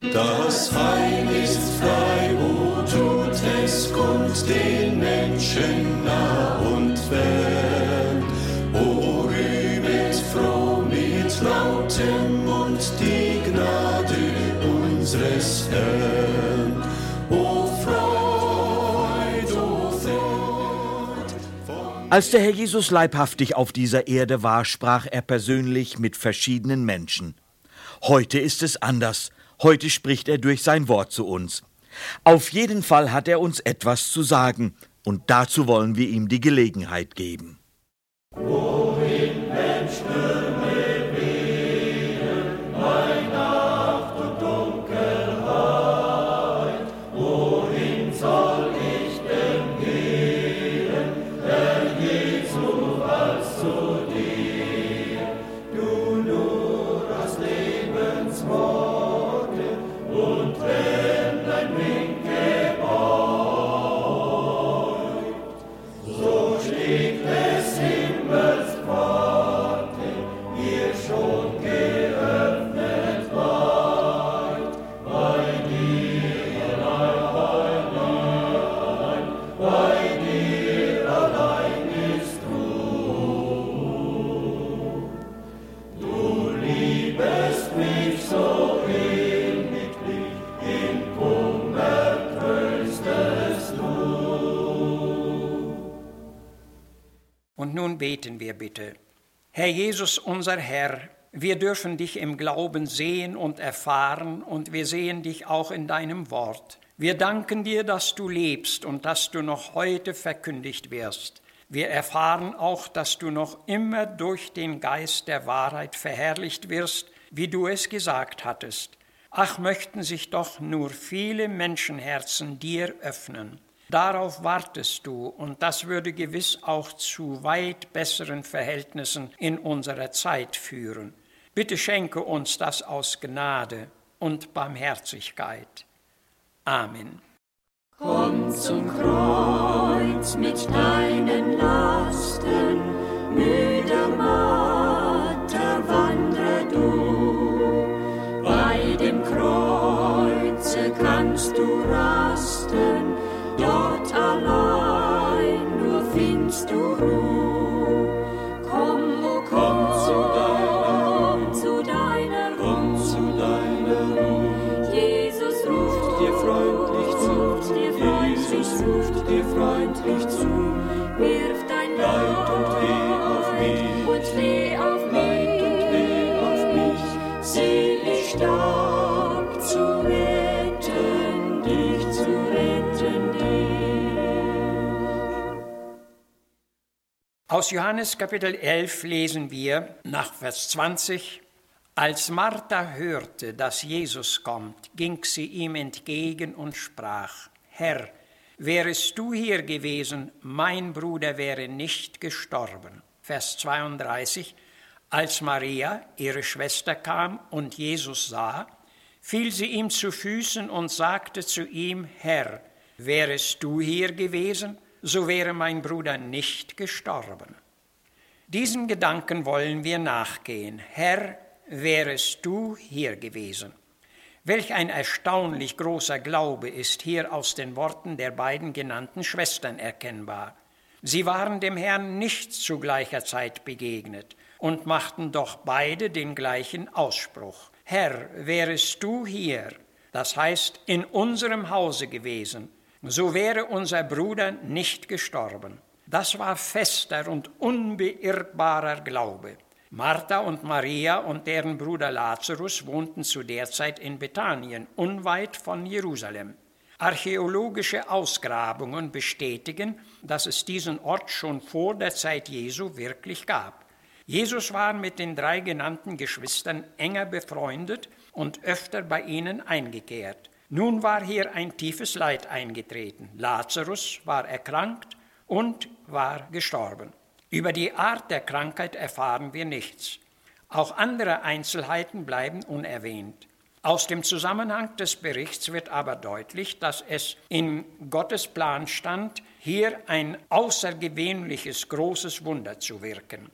Das Heil ist frei, wo tut es, kommt den Menschen nah und fern. O rühmet froh mit lautem Mund die Gnade unseres Herrn. O Freud, o Freud. Als der Herr Jesus leibhaftig auf dieser Erde war, sprach er persönlich mit verschiedenen Menschen. Heute ist es anders. Heute spricht er durch sein Wort zu uns. Auf jeden Fall hat er uns etwas zu sagen, und dazu wollen wir ihm die Gelegenheit geben. Wohin Mensch beten wir bitte. Herr Jesus, unser Herr, wir dürfen dich im Glauben sehen und erfahren und wir sehen dich auch in deinem Wort. Wir danken dir, dass du lebst und dass du noch heute verkündigt wirst. Wir erfahren auch, dass du noch immer durch den Geist der Wahrheit verherrlicht wirst, wie du es gesagt hattest. Ach, möchten sich doch nur viele Menschenherzen dir öffnen. Darauf wartest du, und das würde gewiss auch zu weit besseren Verhältnissen in unserer Zeit führen. Bitte schenke uns das aus Gnade und Barmherzigkeit. Amen. Komm zum Kreuz mit deinen Lasten, müder Marter, wandre du. Bei dem Kreuze kannst du Aus Johannes Kapitel 11 lesen wir nach Vers 20, als Martha hörte, dass Jesus kommt, ging sie ihm entgegen und sprach, Herr, wärest du hier gewesen, mein Bruder wäre nicht gestorben. Vers 32, als Maria, ihre Schwester, kam und Jesus sah, fiel sie ihm zu Füßen und sagte zu ihm, Herr, wärest du hier gewesen, so wäre mein Bruder nicht gestorben. Diesen Gedanken wollen wir nachgehen. Herr, wärest du hier gewesen. Welch ein erstaunlich großer Glaube ist hier aus den Worten der beiden genannten Schwestern erkennbar. Sie waren dem Herrn nicht zu gleicher Zeit begegnet und machten doch beide den gleichen Ausspruch. Herr, wärest du hier, das heißt in unserem Hause gewesen, so wäre unser Bruder nicht gestorben. Das war fester und unbeirrbarer Glaube. Martha und Maria und deren Bruder Lazarus wohnten zu der Zeit in Bethanien, unweit von Jerusalem. Archäologische Ausgrabungen bestätigen, dass es diesen Ort schon vor der Zeit Jesu wirklich gab. Jesus war mit den drei genannten Geschwistern enger befreundet und öfter bei ihnen eingekehrt. Nun war hier ein tiefes Leid eingetreten. Lazarus war erkrankt und war gestorben. Über die Art der Krankheit erfahren wir nichts. Auch andere Einzelheiten bleiben unerwähnt. Aus dem Zusammenhang des Berichts wird aber deutlich, dass es in Gottes Plan stand, hier ein außergewöhnliches großes Wunder zu wirken.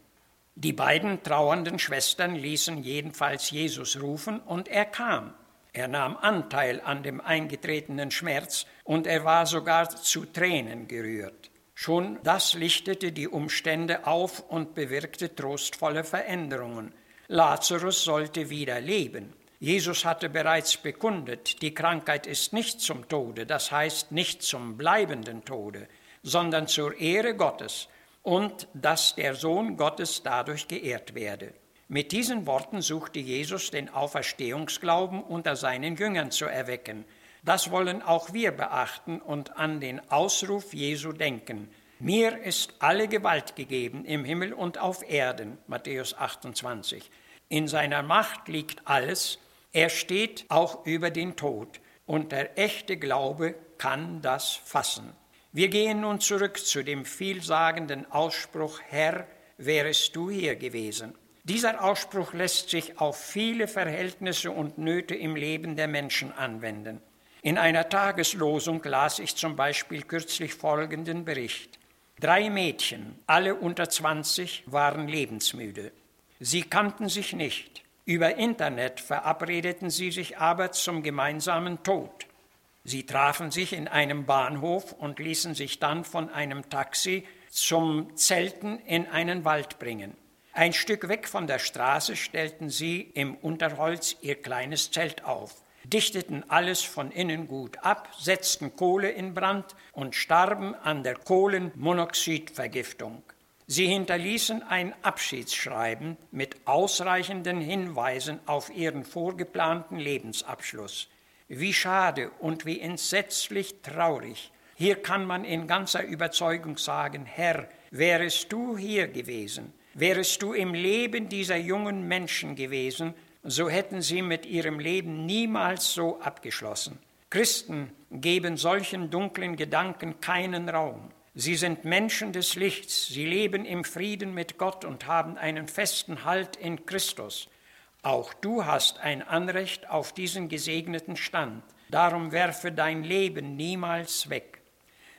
Die beiden trauernden Schwestern ließen jedenfalls Jesus rufen und er kam. Er nahm Anteil an dem eingetretenen Schmerz und er war sogar zu Tränen gerührt. Schon das lichtete die Umstände auf und bewirkte trostvolle Veränderungen. Lazarus sollte wieder leben. Jesus hatte bereits bekundet, die Krankheit ist nicht zum Tode, das heißt nicht zum bleibenden Tode, sondern zur Ehre Gottes und dass der Sohn Gottes dadurch geehrt werde. Mit diesen Worten suchte Jesus den Auferstehungsglauben unter seinen Jüngern zu erwecken. Das wollen auch wir beachten und an den Ausruf Jesu denken. Mir ist alle Gewalt gegeben im Himmel und auf Erden, Matthäus 28. In seiner Macht liegt alles, er steht auch über den Tod, und der echte Glaube kann das fassen. Wir gehen nun zurück zu dem vielsagenden Ausspruch, Herr, wärest du hier gewesen. Dieser Ausspruch lässt sich auf viele Verhältnisse und Nöte im Leben der Menschen anwenden. In einer Tageslosung las ich zum Beispiel kürzlich folgenden Bericht. Drei Mädchen, alle unter 20, waren lebensmüde. Sie kannten sich nicht. Über Internet verabredeten sie sich aber zum gemeinsamen Tod. Sie trafen sich in einem Bahnhof und ließen sich dann von einem Taxi zum Zelten in einen Wald bringen. Ein Stück weg von der Straße stellten sie im Unterholz ihr kleines Zelt auf dichteten alles von innen gut ab, setzten Kohle in Brand und starben an der Kohlenmonoxidvergiftung. Sie hinterließen ein Abschiedsschreiben mit ausreichenden Hinweisen auf ihren vorgeplanten Lebensabschluss. Wie schade und wie entsetzlich traurig. Hier kann man in ganzer Überzeugung sagen, Herr, wärest du hier gewesen, wärest du im Leben dieser jungen Menschen gewesen, so hätten sie mit ihrem Leben niemals so abgeschlossen. Christen geben solchen dunklen Gedanken keinen Raum. Sie sind Menschen des Lichts, sie leben im Frieden mit Gott und haben einen festen Halt in Christus. Auch du hast ein Anrecht auf diesen gesegneten Stand. Darum werfe dein Leben niemals weg.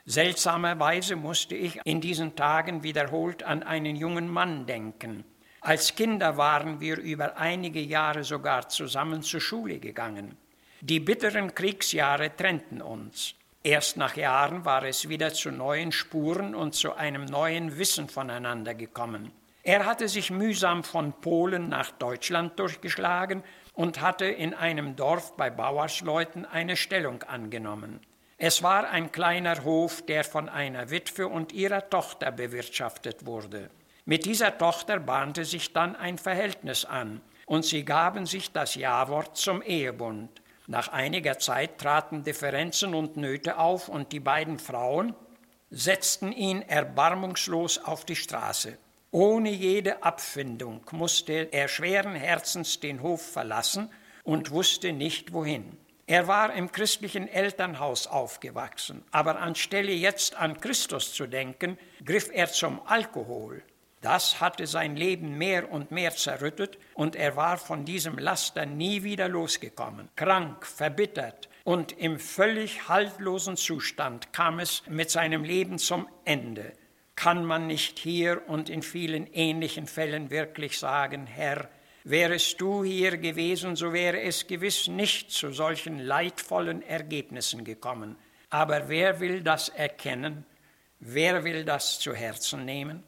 Seltsamerweise musste ich in diesen Tagen wiederholt an einen jungen Mann denken. Als Kinder waren wir über einige Jahre sogar zusammen zur Schule gegangen. Die bitteren Kriegsjahre trennten uns. Erst nach Jahren war es wieder zu neuen Spuren und zu einem neuen Wissen voneinander gekommen. Er hatte sich mühsam von Polen nach Deutschland durchgeschlagen und hatte in einem Dorf bei Bauersleuten eine Stellung angenommen. Es war ein kleiner Hof, der von einer Witwe und ihrer Tochter bewirtschaftet wurde. Mit dieser Tochter bahnte sich dann ein Verhältnis an, und sie gaben sich das Ja-Wort zum Ehebund. Nach einiger Zeit traten Differenzen und Nöte auf, und die beiden Frauen setzten ihn erbarmungslos auf die Straße. Ohne jede Abfindung musste er schweren Herzens den Hof verlassen und wusste nicht wohin. Er war im christlichen Elternhaus aufgewachsen, aber anstelle jetzt an Christus zu denken, griff er zum Alkohol. Das hatte sein Leben mehr und mehr zerrüttet und er war von diesem Laster nie wieder losgekommen. Krank, verbittert und im völlig haltlosen Zustand kam es mit seinem Leben zum Ende. Kann man nicht hier und in vielen ähnlichen Fällen wirklich sagen, Herr, wärest du hier gewesen, so wäre es gewiss nicht zu solchen leidvollen Ergebnissen gekommen. Aber wer will das erkennen? Wer will das zu Herzen nehmen?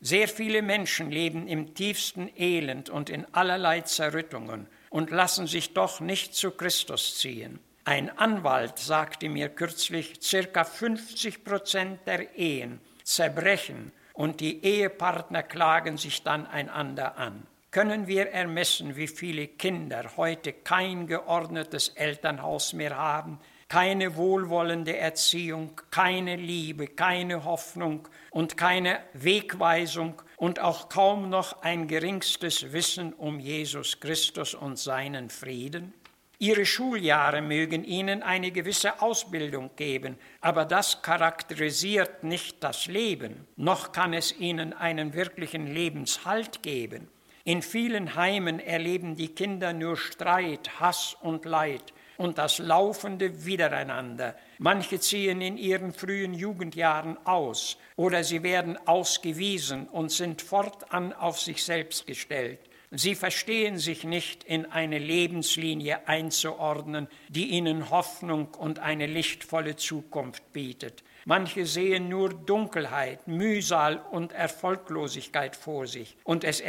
Sehr viele Menschen leben im tiefsten Elend und in allerlei Zerrüttungen und lassen sich doch nicht zu Christus ziehen. Ein Anwalt sagte mir kürzlich, circa 50 Prozent der Ehen zerbrechen und die Ehepartner klagen sich dann einander an. Können wir ermessen, wie viele Kinder heute kein geordnetes Elternhaus mehr haben, keine wohlwollende Erziehung, keine Liebe, keine Hoffnung und keine Wegweisung und auch kaum noch ein geringstes Wissen um Jesus Christus und seinen Frieden? Ihre Schuljahre mögen ihnen eine gewisse Ausbildung geben, aber das charakterisiert nicht das Leben, noch kann es ihnen einen wirklichen Lebenshalt geben. In vielen Heimen erleben die Kinder nur Streit, Hass und Leid, und das laufende Wiedereinander. Manche ziehen in ihren frühen Jugendjahren aus oder sie werden ausgewiesen und sind fortan auf sich selbst gestellt. Sie verstehen sich nicht in eine Lebenslinie einzuordnen, die ihnen Hoffnung und eine lichtvolle Zukunft bietet. Manche sehen nur Dunkelheit, Mühsal und Erfolglosigkeit vor sich, und es